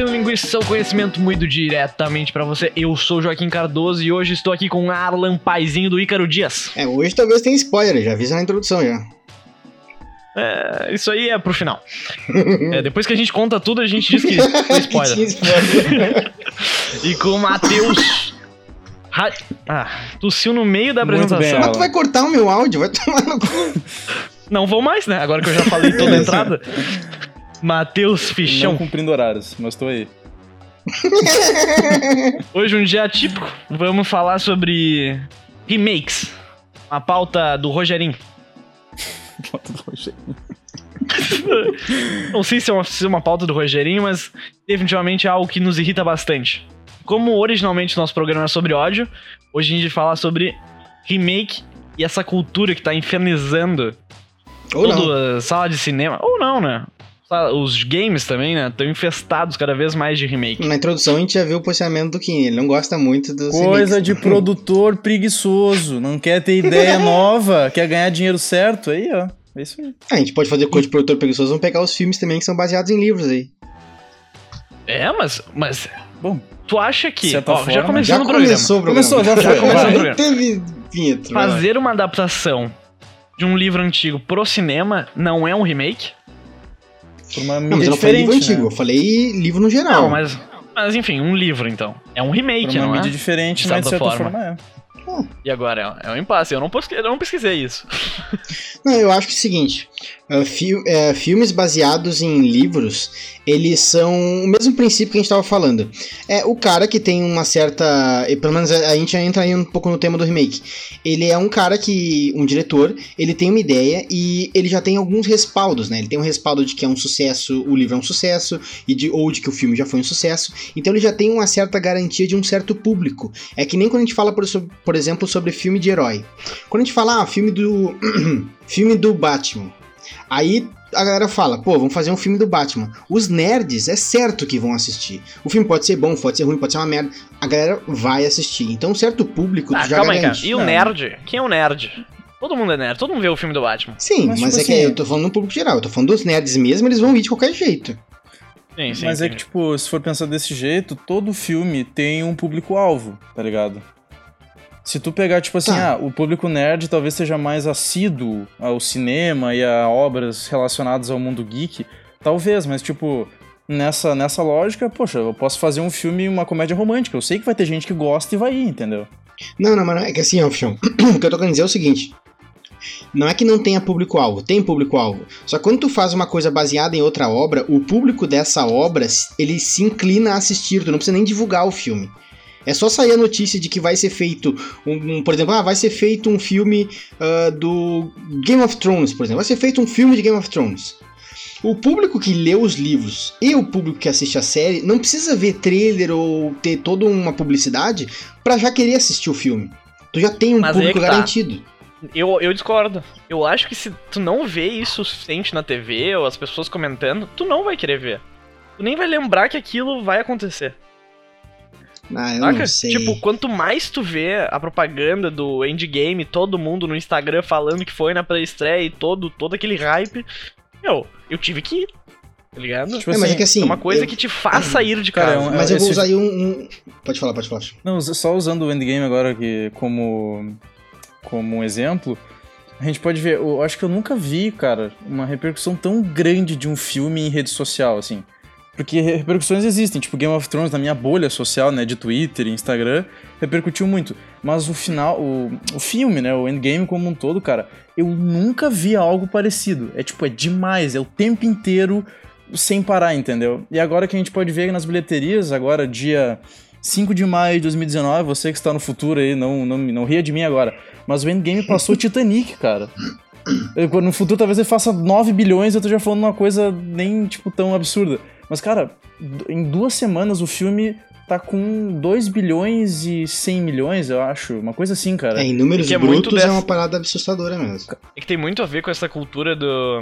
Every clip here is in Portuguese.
Enchendo Linguiça, seu conhecimento muito diretamente pra você. Eu sou Joaquim Cardoso e hoje estou aqui com Arlan Paizinho do Ícaro Dias. É, hoje talvez tenha spoiler, já avisa na introdução já. É, isso aí é pro final. É, depois que a gente conta tudo, a gente diz que foi spoiler. Que spoiler. e com o Matheus. Ra- Ah, tossiu no meio da bem, apresentação. Mas tu vai cortar o meu áudio, vai tomar no cu. Não vou mais, né? Agora que eu já falei toda a Beleza. entrada. Matheus Não Fichão. cumprindo horários, mas tô aí. Hoje um dia típico. Vamos falar sobre remakes. A pauta do Rogerinho. Não sei se é, uma, se é uma pauta do Rogerinho, mas definitivamente é algo que nos irrita bastante. Como originalmente nosso programa é sobre ódio, hoje a gente vai falar sobre remake e essa cultura que tá infernizando Ou não. toda a sala de cinema. Ou não, né? Sa- Os games também, né? Estão infestados cada vez mais de remake. Na introdução a gente já viu o posicionamento do Kim, ele não gosta muito dos Coisa remakes. de produtor preguiçoso, não quer ter ideia nova, quer ganhar dinheiro certo, aí ó, é isso aí. Ah, a gente pode fazer coisa de produtor preguiçoso, vamos pegar os filmes também que são baseados em livros aí. É, mas, mas Bom, tu acha que. Ó, já forma, começou Já no programa. começou o programa. Começou, já foi, começou o programa. teve vinheta. Fazer uma adaptação de um livro antigo pro cinema não é um remake? Por uma Não, mídia mas eu não falei livro diferente, antigo, eu né? falei livro no geral. Não, mas. Mas enfim, um livro então. É um Por remake, uma não é? mídia diferente, De né, de certa forma. forma, é. E agora é, é um impasse. Eu não, pesquisei, eu não pesquisei isso. Não, eu acho que é o seguinte: uh, fi- é, filmes baseados em livros, eles são o mesmo princípio que a gente estava falando. É o cara que tem uma certa. Pelo menos a a gente já entra aí um pouco no tema do remake. Ele é um cara que. um diretor, ele tem uma ideia e ele já tem alguns respaldos, né? Ele tem um respaldo de que é um sucesso, o livro é um sucesso, e de, ou de que o filme já foi um sucesso. Então ele já tem uma certa garantia de um certo público. É que nem quando a gente fala, por, por exemplo, sobre filme de herói. Quando a gente fala, ah, filme do. filme do Batman. Aí a galera fala, pô, vamos fazer um filme do Batman. Os nerds é certo que vão assistir. O filme pode ser bom, pode ser ruim, pode ser uma merda. A galera vai assistir. Então, um certo público Ah, já calma aí, cara. garante. E o nerd? Quem é o nerd? Todo mundo é nerd, todo mundo vê o filme do Batman. Sim, Mas, mas, tipo é que assim- eu tô falando no público geral. Eu tô falando dos nerds mesmo, eles vão ir de qualquer jeito. Sim, sim. Mas é sim. que, tipo, se for pensar desse jeito, todo filme tem um público-alvo, tá ligado? Se tu pegar, tipo assim, Tá. ah, o público nerd talvez seja mais assíduo ao cinema e a obras relacionadas ao mundo geek, talvez, mas, tipo, nessa, nessa lógica, poxa, eu posso fazer um filme, uma comédia romântica. Eu sei que vai ter gente que gosta e vai ir, entendeu? Não, não, mas é que assim, ó, Fichão. o que eu tô querendo dizer é o seguinte. Não é que não tenha público-alvo, tem público-alvo. Só que quando tu faz uma coisa baseada em outra obra, o público dessa obra, ele se inclina a assistir, tu não precisa nem divulgar o filme. É só sair a notícia de que vai ser feito, um, um- por exemplo, ah, vai ser feito um filme ah, do Game of Thrones, por exemplo. Vai ser feito um filme de Game of Thrones. O público que lê os livros e o público que assiste a série não precisa ver trailer ou ter toda uma publicidade pra já querer assistir o filme. Tu já tem um Mas é público que tá. garantido. Eu, eu discordo. Eu acho que se tu não vê isso o suficiente na TV ou as pessoas comentando, tu não vai querer ver. Tu nem vai lembrar que aquilo vai acontecer. Ah, eu Saca? não sei. Tipo, quanto mais tu vê a propaganda do Endgame, todo mundo no Instagram falando que foi na pré-estreia e todo, todo aquele hype, meu, eu tive que ir. Tá ligado? Tipo É, mas é que assim. é uma coisa eu- que te faz sair de Cara, casa. é um- Mas eu vou esse- usar aí um, um- Pode falar, pode falar. Não, só usando o Endgame agora que, como, como um exemplo, a gente pode ver, eu acho que eu nunca vi, cara, uma repercussão tão grande de um filme em rede social, assim. Porque re- repercussões existem, tipo Game of Thrones na minha bolha social, né, de Twitter e Instagram, repercutiu muito. Mas o final, o, o filme, né, o Endgame como um todo, cara, eu nunca vi algo parecido. É tipo, é demais, é o tempo inteiro sem parar, entendeu? E agora que a gente pode ver nas bilheterias, agora dia 5 de maio de 2019, você que está no futuro aí, não, não, não ria de mim agora. Mas o Endgame passou Titanic, cara. No futuro talvez ele faça 9 bilhões e eu tô já falando uma coisa nem, tipo, tão absurda. Mas, cara, em duas semanas o filme tá com 2 bilhões e 100 milhões, eu acho. Uma coisa assim, cara. É, em números Que é muito brutos é dessa- uma parada assustadora mesmo. É que tem muito a ver com essa cultura do,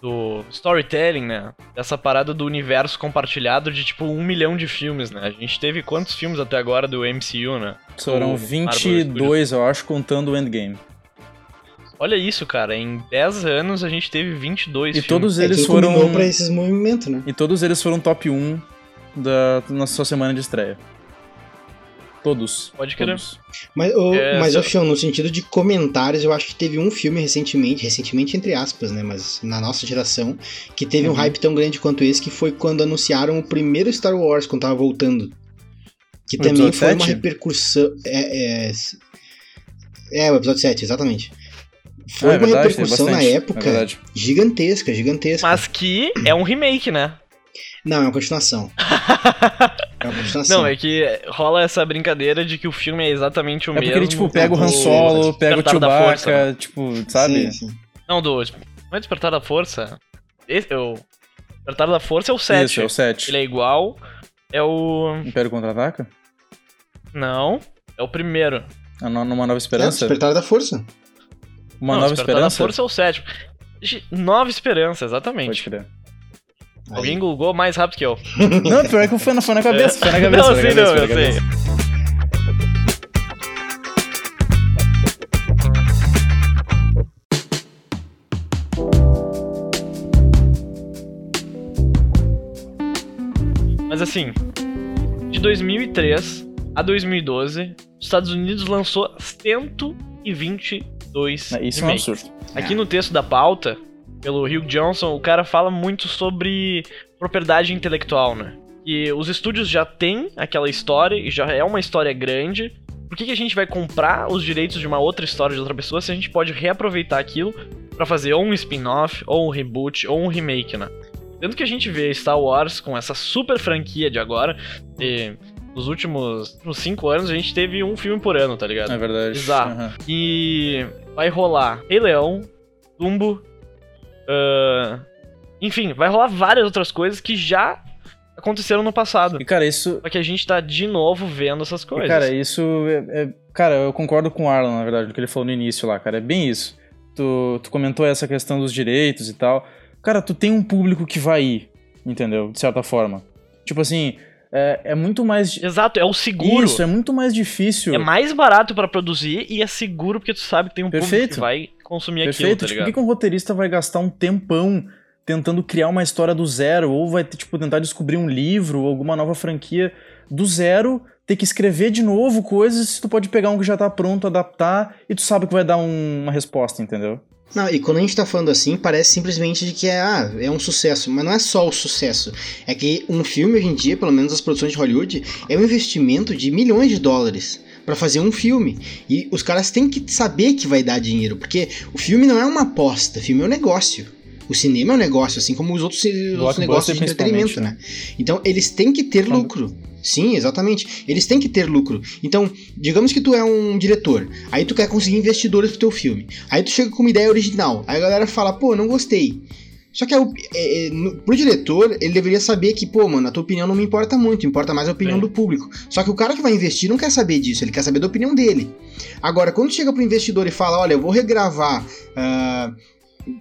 do storytelling, né? Essa parada do universo compartilhado de tipo um milhão de filmes, né? A gente teve quantos filmes até agora do MCU, né? Foram o 22, eu acho, contando o Endgame. Olha isso, cara. Em 10 anos a gente teve 22 E filmes. todos É, eles tudo foram. pra esses movimentos, né? E todos eles foram top 1 da, na sua semana de estreia. Todos. Pode crer. todos. Mas, ô, É, mas Fion, no sentido de comentários, eu acho que teve um filme recentemente, recentemente entre aspas, né? Mas na nossa geração, que teve um Uhum. hype tão grande quanto esse, que foi quando anunciaram o primeiro Star Wars, quando tava voltando. Que O também foi uma 7? repercussão. É, é, é, o episódio 7, exatamente. Foi Ah, é uma verdade, repercussão na bastante, é época verdade. gigantesca, gigantesca. Mas que é um remake, né? Não, é uma continuação. É uma continuação. Não, é que rola essa brincadeira de que o filme é exatamente o É mesmo. porque ele, tipo, pega o Han Solo, pega o Chewbacca, Força, né? tipo, sabe? Sim, sim. Não, do. Não é Despertar da Força? Esse, o Despertar da Força é o 7. Isso, é o 7. Ele é igual. É o. Império Contra-Ataca? Não. É o primeiro. A no- Numa Nova É, Esperança? Despertar da Força. Uma não, Nova Esperança? da Força é o sétimo. Nova Esperança, exatamente. Pode crer. Alguém Aí. googou mais rápido que eu. Não, pior é que eu fui na, foi na cabeça, foi na cabeça. Não, na sim, cabeça, não, eu sei. Mas assim, de 2003 a 2012, os Estados Unidos lançou 120 2. Né, isso remake. é um absurdo. Aqui no texto da pauta, pelo Hugh Johnson, o cara fala muito sobre propriedade intelectual, né? E os estúdios já têm aquela história, e já é uma história grande. Por que, que a gente vai comprar os direitos de uma outra história de outra pessoa se a gente pode reaproveitar aquilo para fazer ou um spin-off, ou um reboot, ou um remake, né? Tanto que a gente vê Star Wars com essa super franquia de agora, e nos últimos, últimos cinco anos a gente teve um filme por ano, tá ligado? É verdade. Exato. Uhum. E vai rolar Rei Leão, Dumbo, ahn, enfim, vai rolar várias outras coisas que já aconteceram no passado. E, cara, isso... Só que a gente tá de novo vendo essas e, coisas. Cara, isso é, é- Cara, eu concordo com o Arlan, na verdade, do que ele falou no início lá, cara. É bem isso. Tu, tu comentou essa questão dos direitos e tal. Cara, tu tem um público que vai ir, entendeu? De certa forma. Tipo assim, é, é muito mais... Exato, é o seguro. Isso, é muito mais difícil... É mais barato pra produzir e é seguro porque tu sabe que tem um público Perfeito. que vai consumir Perfeito. aquilo, tá tipo, por que, que um roteirista vai gastar um tempão tentando criar uma história do zero? Ou vai, tipo, tentar descobrir um livro ou alguma nova franquia do zero, ter que escrever de novo coisas se tu pode pegar um que já tá pronto, adaptar e tu sabe que vai dar um- uma resposta, entendeu? Não, e quando a gente tá falando assim, parece simplesmente de que é, ah, é um sucesso. Mas não é só o sucesso. É que um filme hoje em dia, pelo menos as produções de Hollywood, é um investimento de milhões de dólares pra fazer um filme. E os caras têm que saber que vai dar dinheiro, porque o filme não é uma aposta, o filme é um negócio. O cinema é um negócio, assim como os outros, os outros negócios de entretenimento, principalmente, né? Então eles têm que ter lucro. Sim, exatamente. Eles têm que ter lucro. Então, digamos que tu é um diretor, aí tu quer conseguir investidores pro teu filme. Aí tu chega com uma ideia original, aí a galera fala, pô, não gostei. Só que é o- é, é, no- pro diretor, ele deveria saber que, pô, mano, a tua opinião não me importa muito, importa mais a opinião Sim. do público. Só que o cara que vai investir não quer saber disso, ele quer saber da opinião dele. Agora, quando chega pro investidor e fala, olha, eu vou regravar. ah,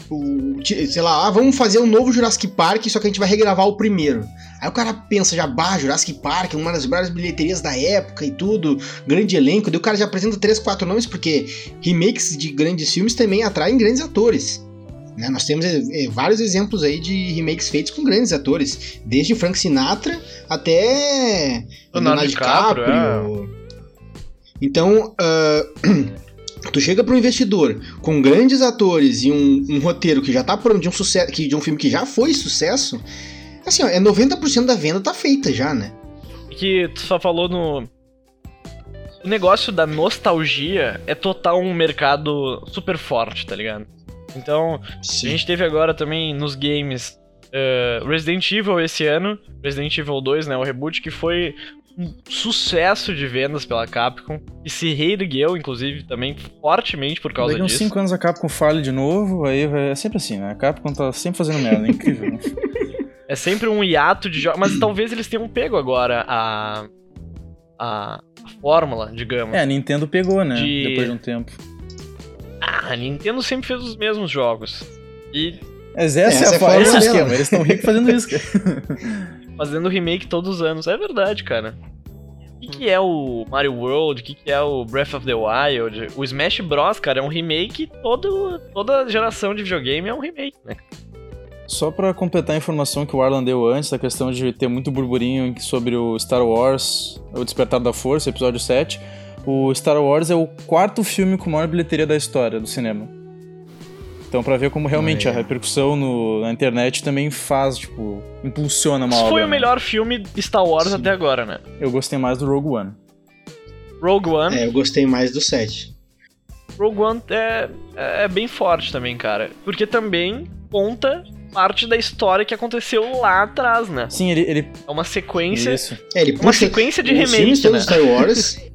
o, sei lá, ah, vamos fazer um novo Jurassic Park, só que a gente vai regravar o primeiro. Aí o cara pensa já, bah, Jurassic Park, uma das maiores bilheterias da época e tudo, grande elenco, daí o cara já apresenta três, quatro nomes, porque remakes de grandes filmes também atraem grandes atores. né? Nós temos eh, vários exemplos aí de remakes feitos com grandes atores, desde Frank Sinatra até Leonardo DiCaprio, Então, ah, tu chega para um investidor com grandes atores e um, um roteiro que já tá pronto de um sucesso, que, de um filme que já foi sucesso, assim, ó, é 90% da venda tá feita já, né? que tu só falou no. O negócio da nostalgia é total um mercado super forte, tá ligado? Então, a gente teve agora também nos games eh, Resident Evil esse ano, Resident Evil 2, né, o reboot, que foi um sucesso de vendas pela Capcom e se reergueu, inclusive, também fortemente por causa Daqui uns disso. 5 anos a Capcom falha de novo, aí é sempre assim, né? A Capcom tá sempre fazendo merda, é incrível. né? É sempre um hiato de jogos, mas talvez eles tenham pego agora a a, a fórmula, digamos. É, a Nintendo pegou, né? De- Depois de um tempo. Ah, a Nintendo sempre fez os mesmos jogos. E Mas essa, Essa é é a a esse é o fórmula dela. esquema, eles estão ricos fazendo isso, cara. fazendo remake todos os anos. É verdade, cara. O que, que é o Mario World? O que, que é o Breath of the Wild? O Smash Bros, cara, é um remake. Todo, toda geração de videogame é um remake, né? Só pra completar a informação que o Arlan deu antes, da questão de ter muito burburinho sobre o Star Wars, O Despertar da Força, episódio 7, o Star Wars é o quarto filme com maior bilheteria da história do cinema. Então, pra ver como realmente Ah, a é. repercussão no- na internet também faz, tipo, impulsiona uma Isso obra. foi o né? melhor filme de Star Wars Sim. até agora, né? Eu gostei mais do Rogue One. Rogue One. É, eu gostei mais do 7. Rogue One é, é bem forte também, cara. Porque também conta parte da história que aconteceu lá atrás, né? Sim, ele. ele É uma sequência. isso. É, ele Uma puxa sequência de os filmes remake, todos né? Star Wars.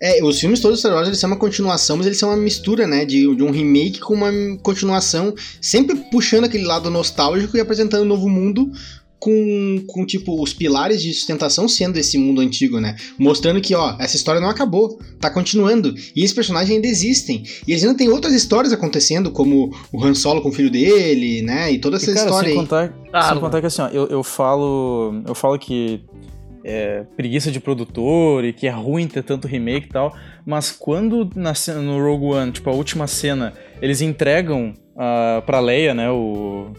É, os filmes todos do Star Wars eles são uma continuação, mas eles são uma mistura, né? De, de um remake com uma continuação, sempre puxando aquele lado nostálgico e apresentando um novo mundo com, com, tipo, os pilares de sustentação sendo esse mundo antigo, né? Mostrando que, ó, essa história não acabou, tá continuando. E esses personagens ainda existem. E eles ainda têm outras histórias acontecendo, como o Han Solo com o filho dele, né? E toda essa E, cara, história sem aí. contar, Ah, sem contar que assim, ó, eu, eu falo. Eu falo que é preguiça de produtor e que é ruim ter tanto remake e tal. Mas quando na no Rogue One, tipo, a última cena, eles entregam uh, pra Leia, né, o.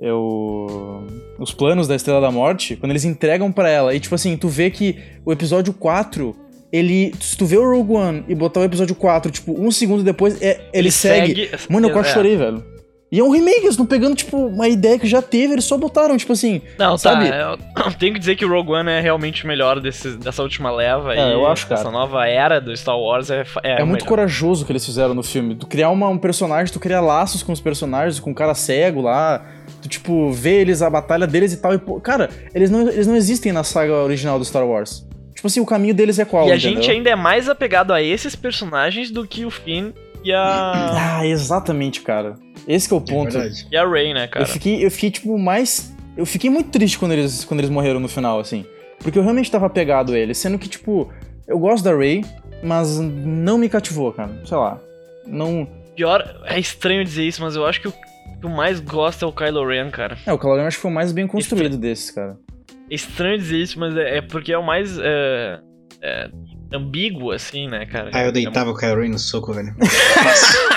É o. Os planos da Estrela da Morte, quando eles entregam pra ela, e tipo assim, tu vê que o episódio 4. Ele. Se tu vê o Rogue One e botar o episódio 4, tipo, um segundo depois, é, ele, segue. Mano, eu quase É. chorei, velho. E é um remake, eles estão pegando, tipo, uma ideia que já teve, eles só botaram, tipo assim. Não, Sabe? tá. Eu tenho que dizer que o Rogue One é realmente o melhor desses, dessa última leva. É, e eu acho, cara. Essa nova era do Star Wars é, é, É, muito corajoso o que eles fizeram no filme. Tu criar uma- um personagem, tu criar laços com os personagens, com o cara cego lá. Tu, tipo, vê eles, a batalha deles e tal. E, pô, cara, eles não, eles não existem na saga original do Star Wars. Tipo assim, o caminho deles é qual? E a entendeu? gente ainda é mais apegado a esses personagens do que o Finn e a, Ah, exatamente, cara. Esse que é o É ponto. verdade. e a Rey, né, cara? Eu fiquei, eu fiquei, tipo, mais. Eu fiquei muito triste quando eles, quando eles morreram no final, assim. Porque eu realmente tava apegado a eles. Sendo que, tipo, eu gosto da Ray, mas não me cativou, cara. Sei lá. Não. Pior, é estranho dizer isso, mas eu acho que o que eu mais gosto é o Kylo Ren, cara. É, o Kylo Ren acho que foi o mais bem construído desses, cara. É estranho dizer isso, mas é, é porque é o mais é, é, ambíguo, assim, né, cara? Ah, eu É deitava o Kylo Ren no soco, velho.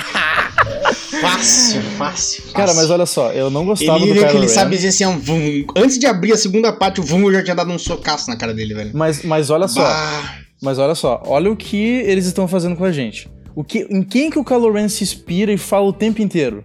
Fácil. fácil, fácil. Cara, mas olha só, eu não gostava Ele, do Kylo ele Ren. sabe dizer assim, vum. antes de abrir a segunda parte, o Vum já tinha dado um socaço na cara dele, velho. Mas, mas olha só, Bah. mas olha só, olha o que eles estão fazendo com a gente. O que, em quem que o Kylo Ren se inspira e fala o tempo inteiro?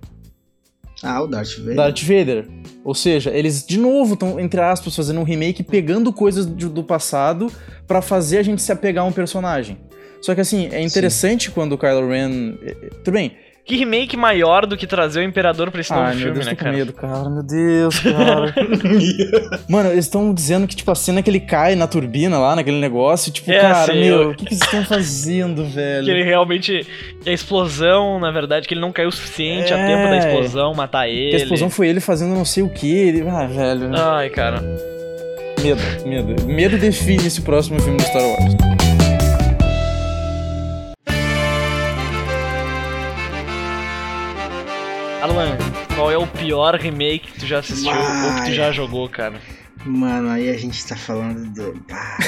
Ah, o Darth Vader. Darth Vader. Ou seja, eles de novo estão, entre aspas, fazendo um remake, pegando coisas do, do passado pra fazer a gente se apegar a um personagem. Só que assim, é interessante quando o Kylo Ren. eh, eh, Tudo bem. Que remake maior do que trazer o Imperador pra esse novo Ai, meu filme, Deus, né, tô com cara? medo, cara. Meu Deus, cara. Mano, eles estão dizendo que, tipo, a cena que ele cai na turbina lá, naquele negócio, tipo, É, cara, sim, meu, eu- o que, que vocês estão fazendo, velho? Que ele realmente. Que a explosão, na verdade, que ele não caiu o suficiente a É. tempo da explosão matar ele. Que a explosão foi ele fazendo não sei o que. Ele... Ah, velho. Ai, cara. Medo, medo. Medo define esse próximo filme do Star Wars. Arlan, qual é o pior remake que tu já assistiu ou que tu já jogou, cara? Mano, aí a gente tá falando do. Ah.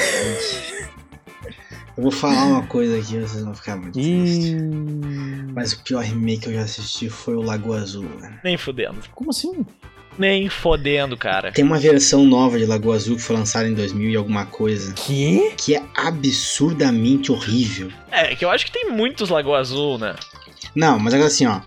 Eu vou falar uma coisa aqui, vocês vão ficar muito tristes. Mas o pior remake que eu já assisti foi o Lago Azul, velho. Nem fudendo. Como assim? Nem fodendo, cara. Tem uma versão nova de Lago Azul que foi lançada em 2000 e alguma coisa, Que? que é absurdamente horrível. É, que eu acho que tem muitos Lagoa Azul, né? Não, mas agora assim, ó.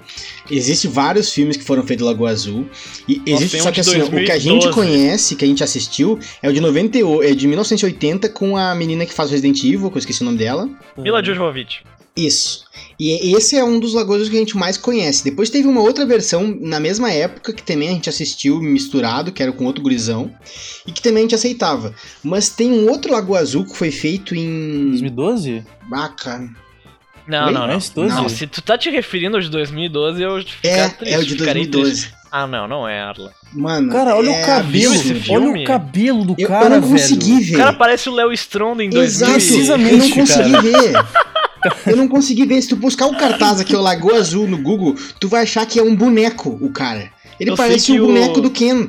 Existem vários filmes que foram feitos Lagoa Azul. E existe só um que assim, ó, o que a gente 2012. conhece, que a gente assistiu, é o de 98, é de 1980 com a menina que faz o Resident Evil, que eu esqueci o nome dela. Mila Jovovich. Isso. E esse é um dos Lagoa Azul que a gente mais conhece. Depois teve uma outra versão na mesma época que também a gente assistiu misturado, que era com outro gurizão, e que também a gente aceitava. Mas tem um outro Lagoa Azul que foi feito em 2012? Baca. Não, não, não. Mas 12? Não, se tu tá te referindo ao de 2012, eu ficar É, triste. é o de ficarei 2012. triste. Ah, não, não é, Arla. Mano, Cara, olha é o cabelo. Olha o cabelo do Eu, cara, eu não velho. consegui ver. O cara parece o Léo Stronda em 2000. Exato, Precisamente, eu não consegui cara. ver. Eu não consegui ver. Se tu buscar o cartaz aqui, o Lagoa Azul, no Google, tu vai achar que é um boneco, o cara. Ele Eu parece um o- boneco do Ken.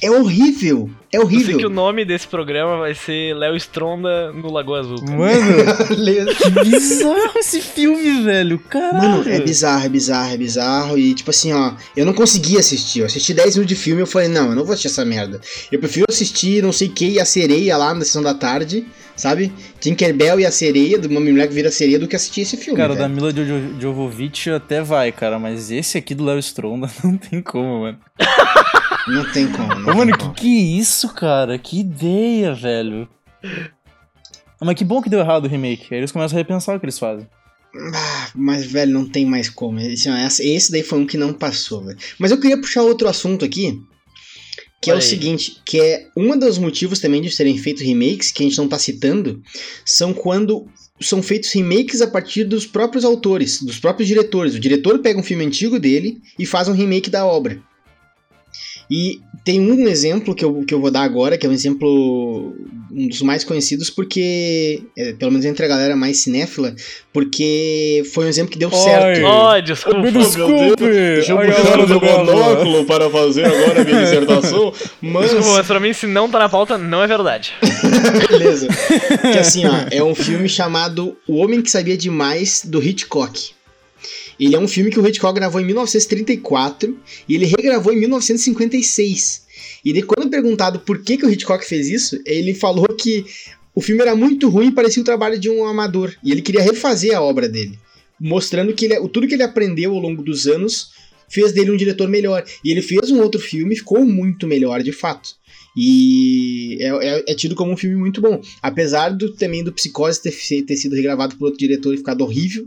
É horrível. É Eu sei horrível. que o nome desse programa vai ser Léo Stronda no Lagoa Azul. Mano, que bizarro esse filme, velho. Caralho. Mano, é bizarro, é bizarro, é bizarro. E tipo assim, ó, eu não consegui assistir. Eu assisti 10 minutos de filme e eu falei, não, eu não vou assistir essa merda. Eu prefiro assistir não sei o que e a sereia lá na sessão da tarde, sabe? Tinkerbell e a sereia, de uma mulher que vira sereia, do que assistir esse filme. Cara, da velho. Mila Jo- Jovovich até vai, cara, mas esse aqui do Léo Stronda não tem como, mano. Não tem como. Não Ô, tem mano, que como. que é isso, cara? Que ideia, velho. Ah, Mas que bom que deu errado o remake. Aí eles começam a repensar o que eles fazem. Ah, mas, velho, não tem mais como. Esse, esse daí foi um que não passou, velho. Mas eu queria puxar outro assunto aqui. Que é Olha o aí. seguinte, que é um dos motivos também de serem feitos remakes, que a gente não tá citando, são quando são feitos remakes a partir dos próprios autores, dos próprios diretores. O diretor pega um filme antigo dele e faz um remake da obra. E tem um exemplo que eu, que eu vou dar agora, que é um exemplo um dos mais conhecidos, porque, é, pelo menos entre a galera mais cinéfila, porque foi um exemplo que deu Oi. certo. Oh, desculpa. Me desculpe! Deixa eu puxar o meu monóculo para fazer agora a minha dissertação, mas... Desculpa, mas pra mim, se não tá na pauta, não é verdade. Beleza. Que assim, ó, é um filme chamado O Homem que Sabia Demais, do Hitchcock. Ele é um filme que o Hitchcock gravou em 1934 e ele regravou em 1956. E quando perguntado por que, que o Hitchcock fez isso, ele falou que o filme era muito ruim e parecia o trabalho de um amador. E ele queria refazer a obra dele, mostrando que ele, tudo que ele aprendeu ao longo dos anos fez dele um diretor melhor. E ele fez um outro filme e ficou muito melhor, de fato. E é, é- é tido como um filme muito bom. Apesar do, também do Psicose ter, ter sido regravado por outro diretor e ficado horrível.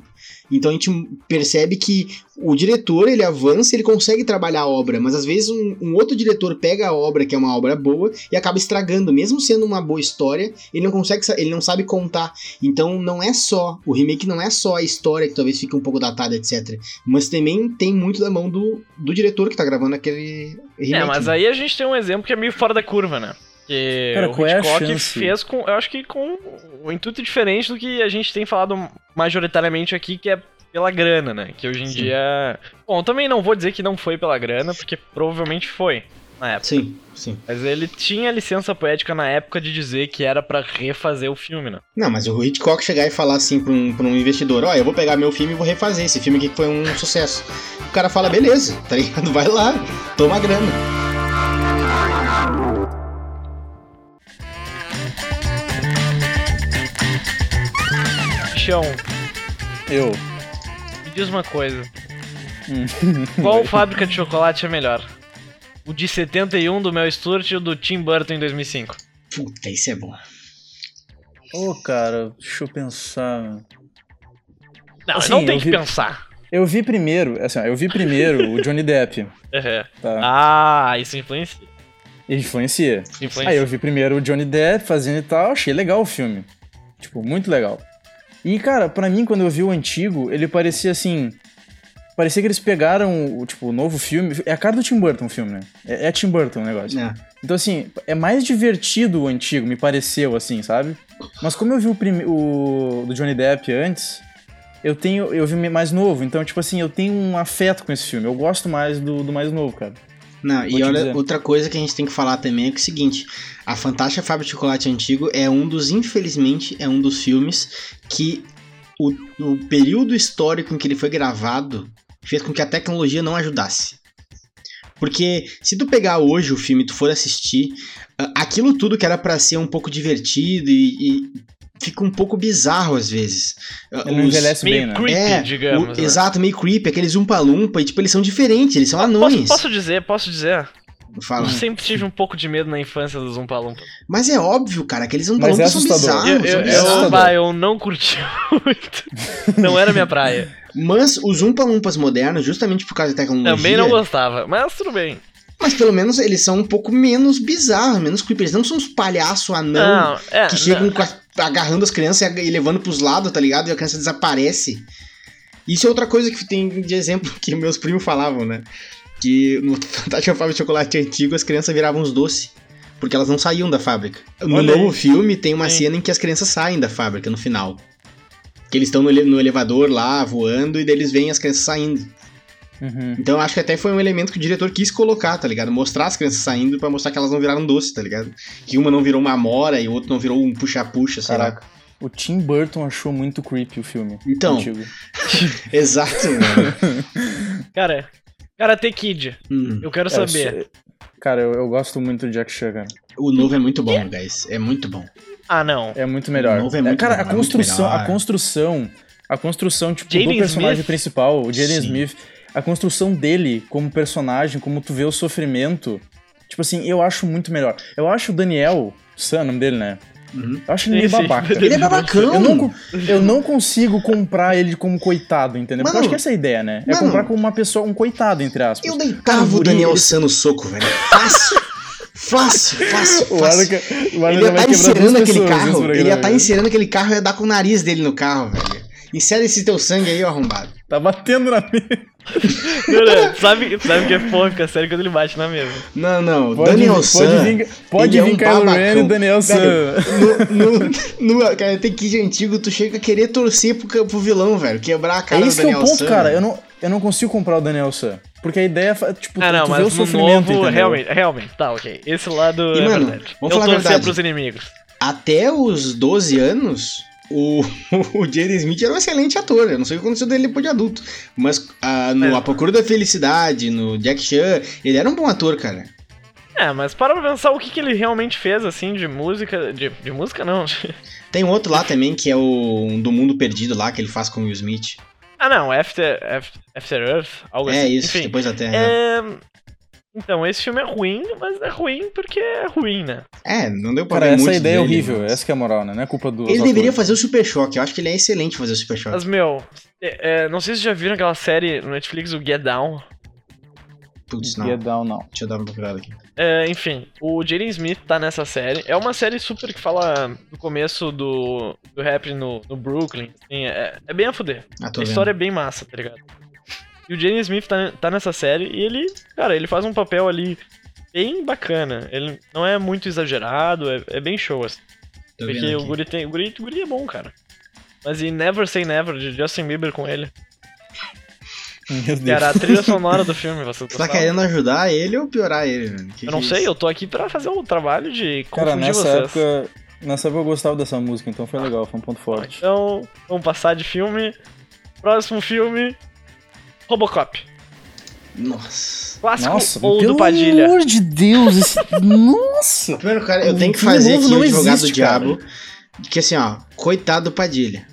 Então a gente percebe que o diretor ele avança, ele consegue trabalhar a obra, mas às vezes um, um outro diretor pega a obra que é uma obra boa e acaba estragando, mesmo sendo uma boa história, ele não consegue, ele não sabe contar. Então não é só o remake, não é só a história que talvez fique um pouco datada, etc. Mas também tem muito da mão do, do diretor que tá gravando aquele remake. É, mas aí a gente tem um exemplo que é meio fora da curva, né? Que Cara, o é Hitchcock chance? fez com, eu acho que com um intuito diferente do que a gente tem falado majoritariamente aqui, que é pela grana, né? Que hoje em Sim. dia. Bom, também não vou dizer que não foi pela grana, porque provavelmente foi na época. Sim, sim. Mas ele tinha licença poética na época de dizer que era pra refazer o filme, né? Não, mas o Hitchcock chegar e falar assim pra um, pra um investidor, ó, eu vou pegar meu filme e vou refazer esse filme aqui que foi um sucesso. O cara fala, beleza, tá ligado? Vai lá, toma grana. Chão, Eu. me diz uma coisa. Hum. Qual fábrica de chocolate é melhor? O de 71 do Mel Stewart ou do Tim Burton em 2005? Puta, isso é bom. Ô, cara, deixa eu pensar. mano. Não, Assim, não tem que vi- pensar. Eu vi primeiro, assim, ó, eu vi primeiro o Johnny Depp, É. tá? Ah, isso influencia. Influencia. influencia. Aí eu vi primeiro o Johnny Depp fazendo e tal, achei legal o filme. Tipo, muito legal. E, cara, pra mim, quando eu vi o antigo, ele parecia assim. Parecia que eles pegaram o, tipo, o novo filme. É a cara do Tim Burton o filme, né? É, é Tim Burton o negócio. É. Então, assim, é mais divertido o antigo, me pareceu, assim, sabe? Mas como eu vi o, prime- o do Johnny Depp antes, eu tenho. Eu vi mais novo. Então, tipo assim, eu tenho um afeto com esse filme. Eu gosto mais do, do mais novo, cara. Não, Vou e olha, dizer. outra coisa que a gente tem que falar também é que é o seguinte: a Fantástica Fábrica de Chocolate Antigo é um dos, infelizmente, é um dos filmes que o, o período histórico em que ele foi gravado fez com que a tecnologia não ajudasse. Porque se tu pegar hoje o filme e tu for assistir, aquilo tudo que era pra ser um pouco divertido e, e fica um pouco bizarro às vezes. Ele não Os- envelhece Meio bem, né? creepy, é, digamos. o- né? exato, meio creepy, aqueles umpa-lumpa, e tipo, eles são diferentes, eles são Posso, anões. posso dizer, posso dizer. Fala. Eu sempre tive um pouco de medo na infância dos Umpa Lumpa. Mas é óbvio, cara, que eles não Mas é são bizarros, eu, são eu, bizarros. eu, bah, eu não curti muito. Não era minha praia. Mas os Umpa-Lumpas modernos, justamente por causa da tecnologia... Também não gostava, mas tudo bem. Mas pelo menos eles são um pouco menos bizarros, menos creepy. Eles não são uns palhaços anão Não, é. que chegam não. com a- agarrando as crianças e levando pros lados, tá ligado? E a criança desaparece. Isso é outra coisa que tem de exemplo que meus primos falavam, né? Que no Fantástica Fábrica de Chocolate antigo as crianças viravam uns doces. Porque elas não saíam da fábrica. No Olha aí. novo filme tem uma Sim. cena em que as crianças saem da fábrica no final. Que eles estão no, ele- no elevador lá, voando, e daí eles veem as crianças saindo. Uhum. Então acho que até foi um elemento que o diretor quis colocar, tá ligado? Mostrar as crianças saindo pra mostrar que elas não viraram doce, tá ligado? Que uma não virou uma amora e o outro não virou um puxa-puxa, sei lá. Caraca. O Tim Burton achou muito creepy o filme. Então. Exato, mano. Cara, Karate Kid. Hum. Eu quero É, saber. Cara, eu, eu gosto muito do Jack Chan, cara. O novo é muito bom, guys. É muito bom. Ah, não. É muito melhor. O novo é muito cara, bom, a é muito construção, melhor. a construção, a construção tipo Jaden do personagem Smith? principal, o Jaden. Smith, a construção dele como personagem, como tu vê o sofrimento, tipo assim, eu acho muito melhor. Eu acho o Daniel, Sam, o nome dele, né? Uhum. Eu acho ele meio babaca. Ele é babacão. Eu não, eu não consigo comprar ele como coitado, entendeu? Porque eu Mano, acho que essa é a ideia, né? É mano, comprar como uma pessoa, um coitado, entre aspas. Eu deitava o Daniel ele- San no soco, velho. Fácil. Fácil, fácil, O fácil. Arca, o Arca Ele ia estar duas encerando aquele carro. Ele ia estar né? encerando aquele carro e ia dar com o nariz dele no carro, velho. Insere esse teu sangue aí, ó, arrombado. Tá batendo na mesa. Cara, sabe, sabe que é foda, fica sério quando ele bate na mesa. Não, não. Pode Daniel vir, San. pode vir, pode ele vir é um. Ren e Daniel San. Velho, no, no, no Karate Kid antigo, tu chega a querer torcer pro, pro vilão, velho. Quebrar a É cara do esse que é o Daniel ponto, San. cara. Eu não, eu não consigo comprar o Daniel San. Porque a ideia é, tipo, Ah, não, tu vê o mas sofrimento, novo, entendeu? realmente, realmente, tá, ok. Esse lado E, é mano, verdade. vamos Eu falar a torcia verdade. pros inimigos. Até os 12 anos, o, o Jaden Smith era um excelente ator. Eu não sei o que aconteceu dele depois de adulto. Mas ah, no É. A Procura da Felicidade, no Jack Chan, ele era um bom ator, cara. É, mas para pra pensar o que, que ele realmente fez, assim, de música. De, de música não. Tem um outro lá também, que é o do Mundo Perdido lá, que ele faz com o Will Smith. ah, não, After, After, After Earth, algo é assim. isso, Enfim, depois da Terra. é... Então, esse filme é ruim, mas é ruim porque é ruim, né? É, não deu pra Cara, ver essa ideia é dele, horrível. mas- Essa que é a moral, né? Não é culpa do. Ele deveria fazer o Super Choque. Eu acho que ele é excelente fazer o Super Choque. Mas, meu, é, é, não sei se vocês já viram aquela série no Netflix, o Get Down. Putz, não. Get down, não. Deixa eu dar uma procurada aqui. É, enfim, o Jaden Smith tá nessa série. É uma série super que fala do começo do, do rap no, no Brooklyn. assim, é, é bem a fuder. Ah, A vendo. história é bem massa, tá ligado? E o Jaden Smith tá, tá nessa série e ele, cara, ele faz um papel ali bem bacana. Ele não é muito exagerado, é, é bem show, assim. Tô Porque o guri, tem, o, guri, o guri é bom, cara. Mas e Never Say Never, de Justin Bieber com ele. Meu Deus. Cara, a trilha sonora do filme, você Você tá querendo ajudar ele ou piorar ele, mano? Que Eu não que é sei, isso? eu tô aqui pra fazer o trabalho de Cara, confundir nessa vocês. época. Nessa época eu gostava dessa música, então foi legal, foi um ponto forte. Então, vamos passar de filme. Próximo filme: Robocop. Nossa. Clássico Nossa, ou pelo do Padilha? amor de Deus, esse... Nossa! Primeiro, cara, eu O tenho que fazer aqui o advogado do diabo. Que assim, ó, coitado do Padilha.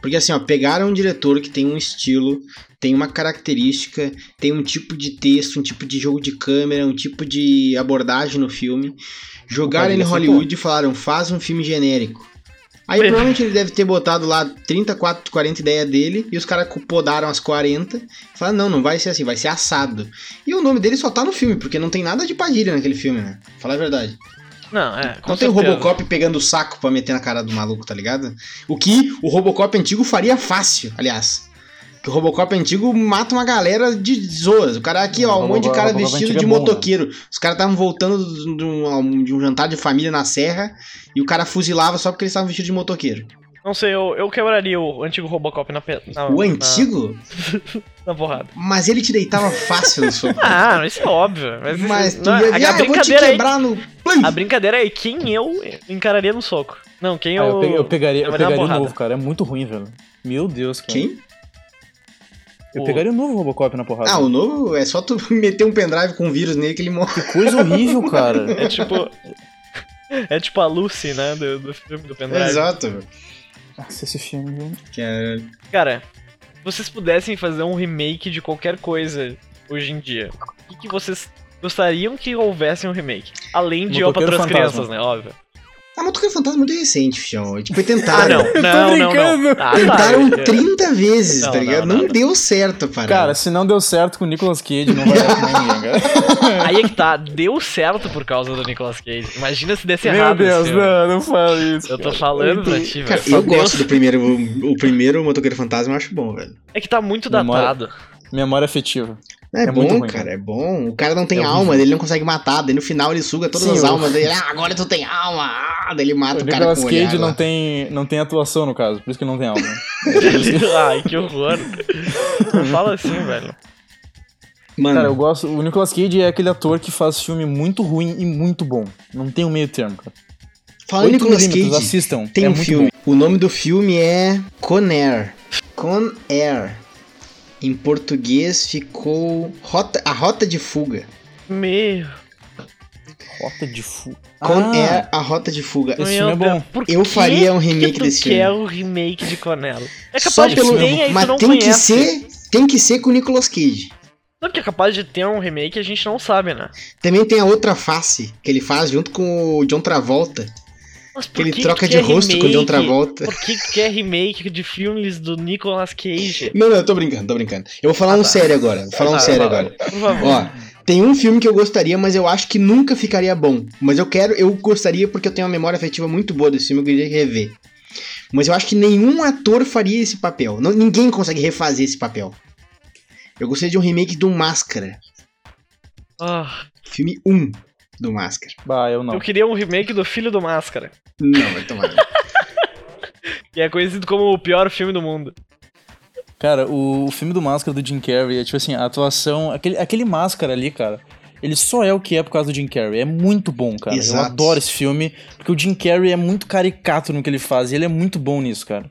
Porque assim, ó, pegaram um diretor que tem um estilo, tem uma característica, tem um tipo de texto, um tipo de jogo de câmera, um tipo de abordagem no filme. Jogaram ele em Hollywood e falaram, faz um filme genérico. Aí provavelmente ele deve ter botado lá 34, 40 ideias dele e os caras podaram as 40 e falaram, não, não vai ser assim, vai ser assado. E o nome dele só tá no filme, porque não tem nada de Padilha naquele filme, né? Fala a verdade. Não, é. Com Não tem o. Robocop pegando o saco pra meter na cara do maluco, tá ligado? O que o Robocop antigo faria fácil, aliás. Que o Robocop antigo mata uma galera de zoas. O cara aqui, ó, um monte de cara Robocop vestido de é bom, né? motoqueiro. Os caras estavam voltando de um, de um jantar de família na serra e o cara fuzilava só porque eles estavam vestidos de motoqueiro. Não sei, eu, eu quebraria o antigo Robocop na, na, O na- antigo? Na, porrada. Mas ele te deitava fácil no soco. Ah, isso é óbvio. Mas, Mas tu não, ia a, ah, eu vou te brincadeira é, quebrar no... a brincadeira é quem eu encararia no soco. Não, quem Ah, eu. eu, pe- eu pegaria, eu pegaria o porrada. novo, cara. É muito ruim, velho. Meu Deus, cara. Quem? Eu pegaria o novo Robocop na porrada. Ah, o novo é só tu meter um pendrive com vírus nele que ele morre. Que coisa horrível, cara. É tipo. é tipo a Lucy, né? Do, do filme do pendrive. Exato. Nossa, esse filme, viu? Que é... Cara, se vocês pudessem fazer um remake de qualquer coisa hoje em dia, o que, que vocês gostariam que houvesse um remake? Além de Eu para Fantasma. crianças, né? Óbvio. A Motoqueiro Fantasma é muito recente, fião. Tipo, Ah, tentaram. não. Não, não, não. brincando. Ah, tá, Tentaram eu- 30 vezes, Não, tá ligado? não, Não, não. deu certo, para. Cara, se não deu certo com o Nicolas Cage, não vai dar com ninguém, cara. Aí é que tá, deu certo por causa do Nicolas Cage. Imagina se desse Meu errado. esse Deus, não, não fala isso. Eu tô falando pra ti, Cara, velho. eu gosto do primeiro. O, o primeiro Motoqueiro Fantasma eu acho bom, velho. É que tá muito Memória- datado. Memória afetiva. É, É muito bom, ruim, cara, cara. é bom. O cara não tem É alma, ele não consegue matar. Daí no final ele suga todas Sim, as o- almas dele. Ah, agora tu tem alma. Ah, daí ele mata O o, cara Nicolas com o Cage olhar não lá. tem, não tem atuação, no caso, por isso que ele não tem alma. Ai, que horror. Não fala assim, velho. Mano, Cara, eu gosto. O Nicolas Cage é aquele ator que faz filme muito ruim e muito bom. Não tem um meio termo, cara. falando em 8 Nicolas Cage, assistam. tem é um filme. O nome do filme é Con Air. Em português ficou Rota, A Rota de Fuga. Meu. Rota de fu. Con Ah, Air, A Rota de Fuga. Esse filme é bom. Eu que faria um remake que desse filme. o remake de Conelo? É Só capaz de pelo. que e tu Mas não tem conhece. que ser. Tem que ser com o Nicolas Cage. Não, porque é capaz de ter um remake a gente não sabe, né? Também tem a outra face que ele faz junto com o John Travolta. Mas por ele que troca que de quer rosto com o John remake? Travolta. Por que que quer remake de filmes do Nicolas Cage? Não, não, eu tô brincando, tô brincando. Eu vou falar Ah, um tá. sério agora. Vou falar um Ah, sério vai, agora. Por favor. Ó, tem um filme que eu gostaria, mas eu acho que nunca ficaria bom. Mas eu quero, eu gostaria porque eu tenho uma memória afetiva muito boa desse filme, eu queria rever. Mas eu acho que nenhum ator faria esse papel. Não, ninguém consegue refazer esse papel. Eu gostaria de um remake do Máscara. Ah, Filme 1 do Máscara. Bah, eu não. eu queria um remake do Filho do Máscara, Não, vai tomar. que é conhecido como o pior filme do mundo. Cara, o, o filme do Máscara do Jim Carrey é tipo assim, a atuação. Aquele, aquele máscara ali, cara. Ele só é o que é por causa do Jim Carrey. É muito bom, cara. Eu Exato. adoro esse filme, porque o Jim Carrey é muito caricato no que ele faz. E ele é muito bom nisso, cara.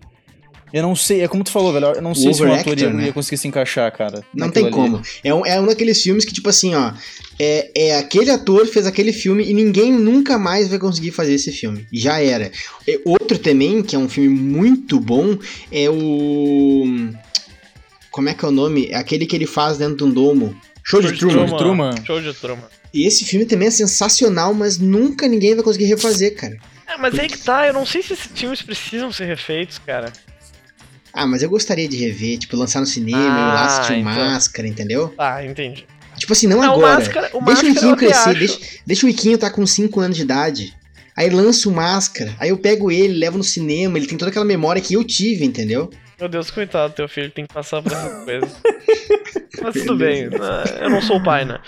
Eu não sei, é como tu falou, velho. Eu não sei se overactor, ator ia, né? ia conseguir se encaixar, cara. Não tem ali. como. É um, é um daqueles filmes que, tipo assim, ó. É, é aquele ator fez aquele filme e ninguém nunca mais vai conseguir fazer esse filme. Já era. É, outro também, que é um filme muito bom, é o. Como é que é o nome? É aquele que ele faz dentro de um domo. Show de Truman. de Truman. Show de Truman. E esse filme também é sensacional, mas nunca ninguém vai conseguir refazer, cara. É, mas aí que tá, eu não sei se esses filmes precisam ser refeitos, cara. Ah, mas eu gostaria de rever, tipo, lançar no cinema, Ah, eu lá assistir o então. Máscara, entendeu? Ah, entendi. Tipo assim, não, Não, o agora. Máscara- o deixa o Iquinho crescer, deixa, deixa o Iquinho tá com 5 anos de idade. Aí lança o Máscara, aí eu pego ele, levo no cinema, ele tem toda aquela memória que eu tive, entendeu? Meu Deus, coitado, teu filho tem que passar por essas coisas. Mas tudo bem, né, eu não sou o pai, né?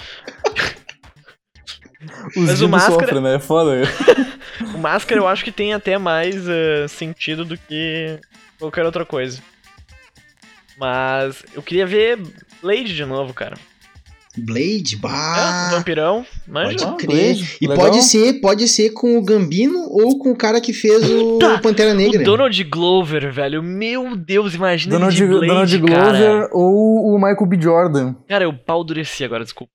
Os Mas o Máscara- sofrem, né? É foda. O Máscara eu acho que tem até mais eh, sentido do que qualquer outra coisa. Mas eu queria ver Blade de novo, cara. Blade, É, o bah. vampirão, manja. Pode Ah, crer. Blade, E legal. pode ser, pode ser com o Gambino ou com o cara que fez o Tá, Pantera Negra. O Donald Glover, velho. Meu Deus, imagina Donald, ele de Blade, Donald cara. Glover ou o Michael B. Jordan. Cara, eu pau dureci agora, desculpa.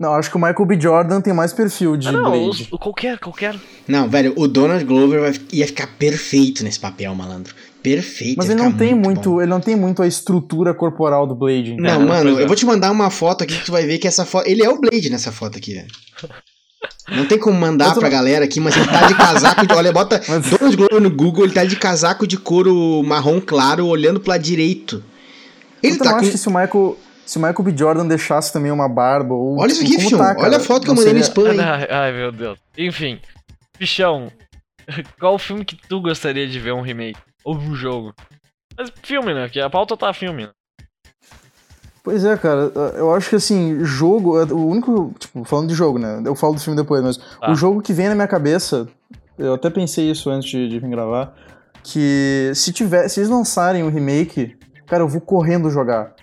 Não, acho que o Michael B. Jordan tem mais perfil de Ah, não, Blade. o qualquer, qualquer. Não, velho, o Donald Glover vai- ia ficar perfeito nesse papel, malandro. Perfeito. Mas ele não tem muito muito, ele não tem muito a estrutura corporal do Blade. Não, É, mano, é. eu vou te mandar uma foto aqui que tu vai ver que essa foto. Ele é o Blade nessa foto aqui, velho. Não tem como mandar tu pra não- galera aqui, mas ele tá de casaco de. Olha, bota Mas- Donald Glover no Google, ele tá de casaco de couro marrom claro, olhando pro lado direito. Ele Então, tá eu com. acho que se o Michael, se o Michael B. Jordan deixasse também uma barba ou Olha isso tipo, aqui, tá, Olha a foto que eu não mandei no seria- spam aí. Ai, ai, meu Deus. Enfim. Pichão, qual filme que tu gostaria de ver um remake? Ou um jogo? Mas filme, né? Porque a pauta tá filme. Né? Pois é, cara, eu acho que assim, jogo, o único, tipo, falando de jogo, né? Eu falo do filme depois, mas Tá. o jogo que vem na minha cabeça, eu até pensei isso antes de, de vir gravar, que se tiver, se eles lançarem um remake, cara, eu vou correndo jogar,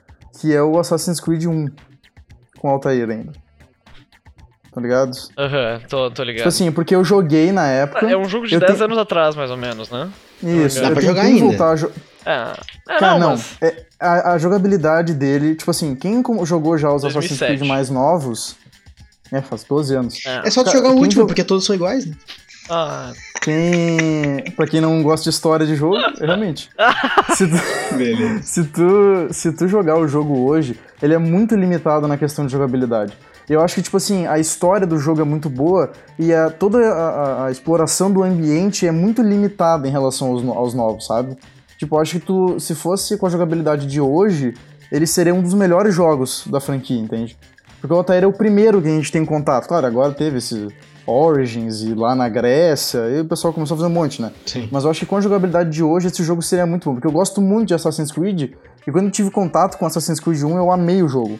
que é o Assassin's Creed 1 com Altair ainda. Tá ligado? Aham, tô, tô ligado. Tipo assim, porque eu joguei na época. é um jogo de eu 10 tenho- anos atrás, mais ou menos, né? Isso, Dá pra jogar ainda. voltar a jo- É, é Cara, não, não. mas... é, a, a jogabilidade dele, tipo assim, quem jogou já os Assassin's 2007. Creed mais novos, é, faz 12 anos. É só tu jogar o último, jogou- porque todos são iguais, né? Ah, Quem. Pra quem não gosta de história de jogo, realmente. se, tu, Beleza. se, tu, se tu jogar o jogo hoje, ele é muito limitado na questão de jogabilidade. Eu acho que, tipo assim, a história do jogo é muito boa e a, toda a, a- exploração do ambiente é muito limitada em relação aos, aos novos, sabe? Tipo, eu acho que tu, se fosse com a jogabilidade de hoje, ele seria um dos melhores jogos da franquia, entende? Porque o Altair é o primeiro que a gente tem contato. Claro, agora teve esse Origins e lá na Grécia, e o pessoal começou a fazer um monte, né? Sim. Mas eu acho que com a jogabilidade de hoje, esse jogo seria muito bom. Porque eu gosto muito de Assassin's Creed, e quando eu tive contato com Assassin's Creed 1, eu amei o jogo.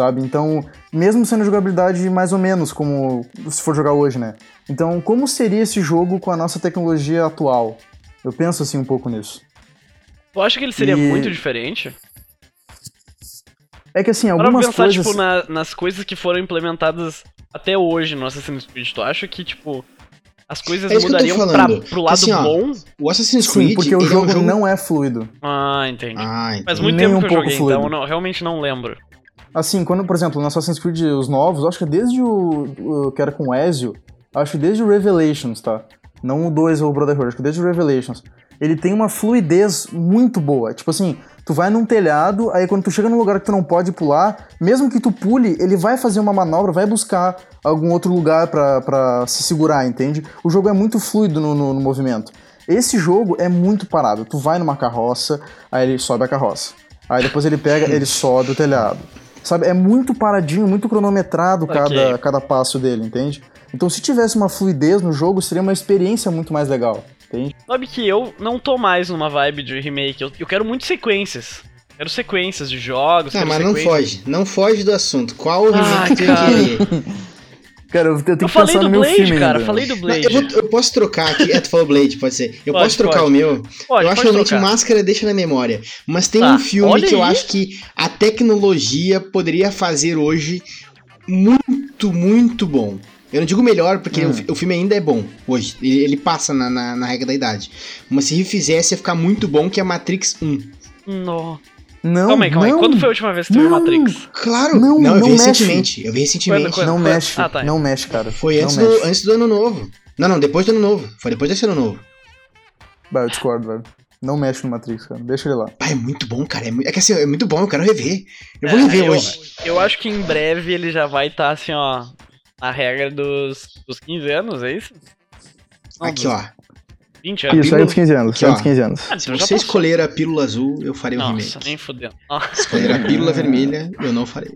Sabe? Então, mesmo sendo jogabilidade mais ou menos como se for jogar hoje, né? Então, como seria esse jogo com a nossa tecnologia atual? Eu penso assim um pouco nisso. tu acha que ele seria E- muito diferente? É que assim, Para algumas pensar, coisas. tipo, na- nas coisas que foram implementadas até hoje no Assassin's Creed, tu acha que, tipo, as coisas É eu mudariam pra, pro lado Assim, ó, bom? O Assassin's Sim, Creed, porque o jogo, é um jogo... não é fluido. Ah, entendi. Ah, então. Faz muito nem tempo um que eu pouco joguei, fluido. então eu não- realmente não lembro. Assim, quando, por exemplo, no Assassin's Creed os novos, acho que desde o, o que era com o Ezio, acho que desde o Revelations, tá? Não o 2 ou o Brotherhood, acho que desde o Revelations. Ele tem uma fluidez muito boa. Tipo assim, tu vai num telhado, aí quando tu chega num lugar que tu não pode pular, mesmo que tu pule, ele vai fazer uma manobra, vai buscar algum outro lugar pra se segurar, entende? O jogo é muito fluido no, no- no movimento. Esse jogo é muito parado. Tu vai numa carroça, aí ele sobe a carroça. Aí depois ele pega, ele sobe o telhado. Sabe, é muito paradinho, muito cronometrado Ok. cada, cada passo dele, entende? Então se tivesse uma fluidez no jogo, seria uma experiência muito mais legal, entende? Sabe que eu não tô mais numa vibe de remake. Eu, eu quero muito sequências. Quero sequências de jogos. Não, quero mas não sequências- foge. Não foge do assunto. Qual o Ah, remake tu ia cara. eu, eu tenho que Eu falei pensar do no meu Blade, filme cara. ainda. Falei do Não, Blade. eu, vou- eu posso trocar aqui. É, tu falou Blade, pode ser. Eu Pode, posso trocar pode. o meu? Pode, eu acho realmente trocar. máscara deixa na memória. Mas tem Tá, um filme olha que eu aí. acho que a tecnologia poderia fazer hoje muito, muito bom. Eu não digo melhor, porque Hum. o, o filme ainda é bom hoje. Ele, ele passa na, na, na regra da idade. Mas se refizesse, ia ficar muito bom, que é Matrix 1. Não. Não, Calma aí, calma aí. não, Quando foi a última vez que tu viu Não. Matrix? Claro! Não, eu não vi mexe. recentemente. Eu vi recentemente. Quando- quando- Não mexe, Ah, tá. não mexe, cara. Foi antes mexe. do, antes do ano novo. Não, não, depois do ano novo. Foi depois desse ano novo. Bah, eu discordo, velho. Não mexe no Matrix, cara. Deixa ele lá. Pai, é muito bom, cara. É, é que assim, é muito bom, eu quero rever. Eu vou É, rever eu- hoje. Eu acho que em breve ele já vai estar assim, ó. A regra dos, dos 15 anos, é isso? Não, Aqui, dos ó. 20 anos. Isso, aí dos 15 anos. Aqui, aí ó. dos 15 anos. Ah, Se então você escolher a pílula azul, eu farei um Nossa, remake. nem fudendo. Ah, Se escolher a pílula vermelha, eu não farei.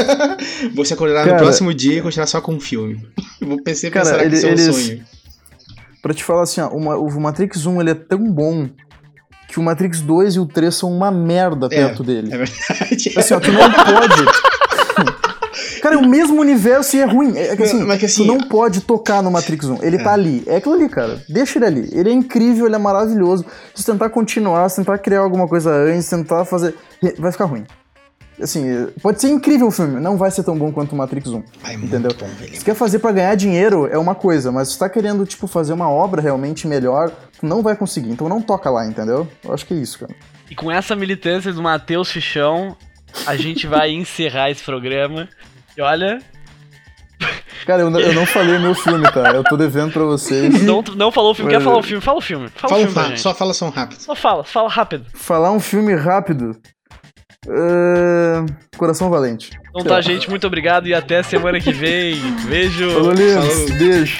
você acordará no Cara- próximo dia e continuar só com um filme. Eu vou pensar, Cara, que ele- isso é um eles- sonho. Pra te falar assim, ó, o Ma- o Matrix 1 ele é tão bom que o Matrix 2 e o 3 são uma merda perto dele. É verdade. Assim, ó, tu não pode. Cara, é o mesmo universo e é ruim. É que, assim, mas assim- tu não pode tocar no Matrix 1. Ele tá ali. É aquilo ali, cara. Deixa ele ali. Ele é incrível, ele é maravilhoso. Se tentar continuar, se tentar criar alguma coisa antes, tentar fazer. Vai ficar ruim. Assim, pode ser incrível o filme, não vai ser tão bom quanto o Matrix 1. Ai, muito Entendeu? bom. Se quer fazer pra ganhar dinheiro, é uma coisa, mas se tá querendo, tipo, fazer uma obra realmente melhor, tu não vai conseguir. Então não toca lá, entendeu? Eu acho que é isso, cara. E com essa militância do Matheus Fichão, a gente vai encerrar esse programa. E olha, Cara, eu, não- eu não falei meu filme, tá? Eu tô devendo pra vocês. não, não falou o filme. Quer falar o filme? Fala o filme. Fala Fala o filme fa- só fala só um rápido. Só fala, fala rápido. Falar um filme rápido. Ah, Coração Valente. Então tá, gente, muito obrigado e até semana que vem. Beijo. Falou, Lins. Falou. Beijo.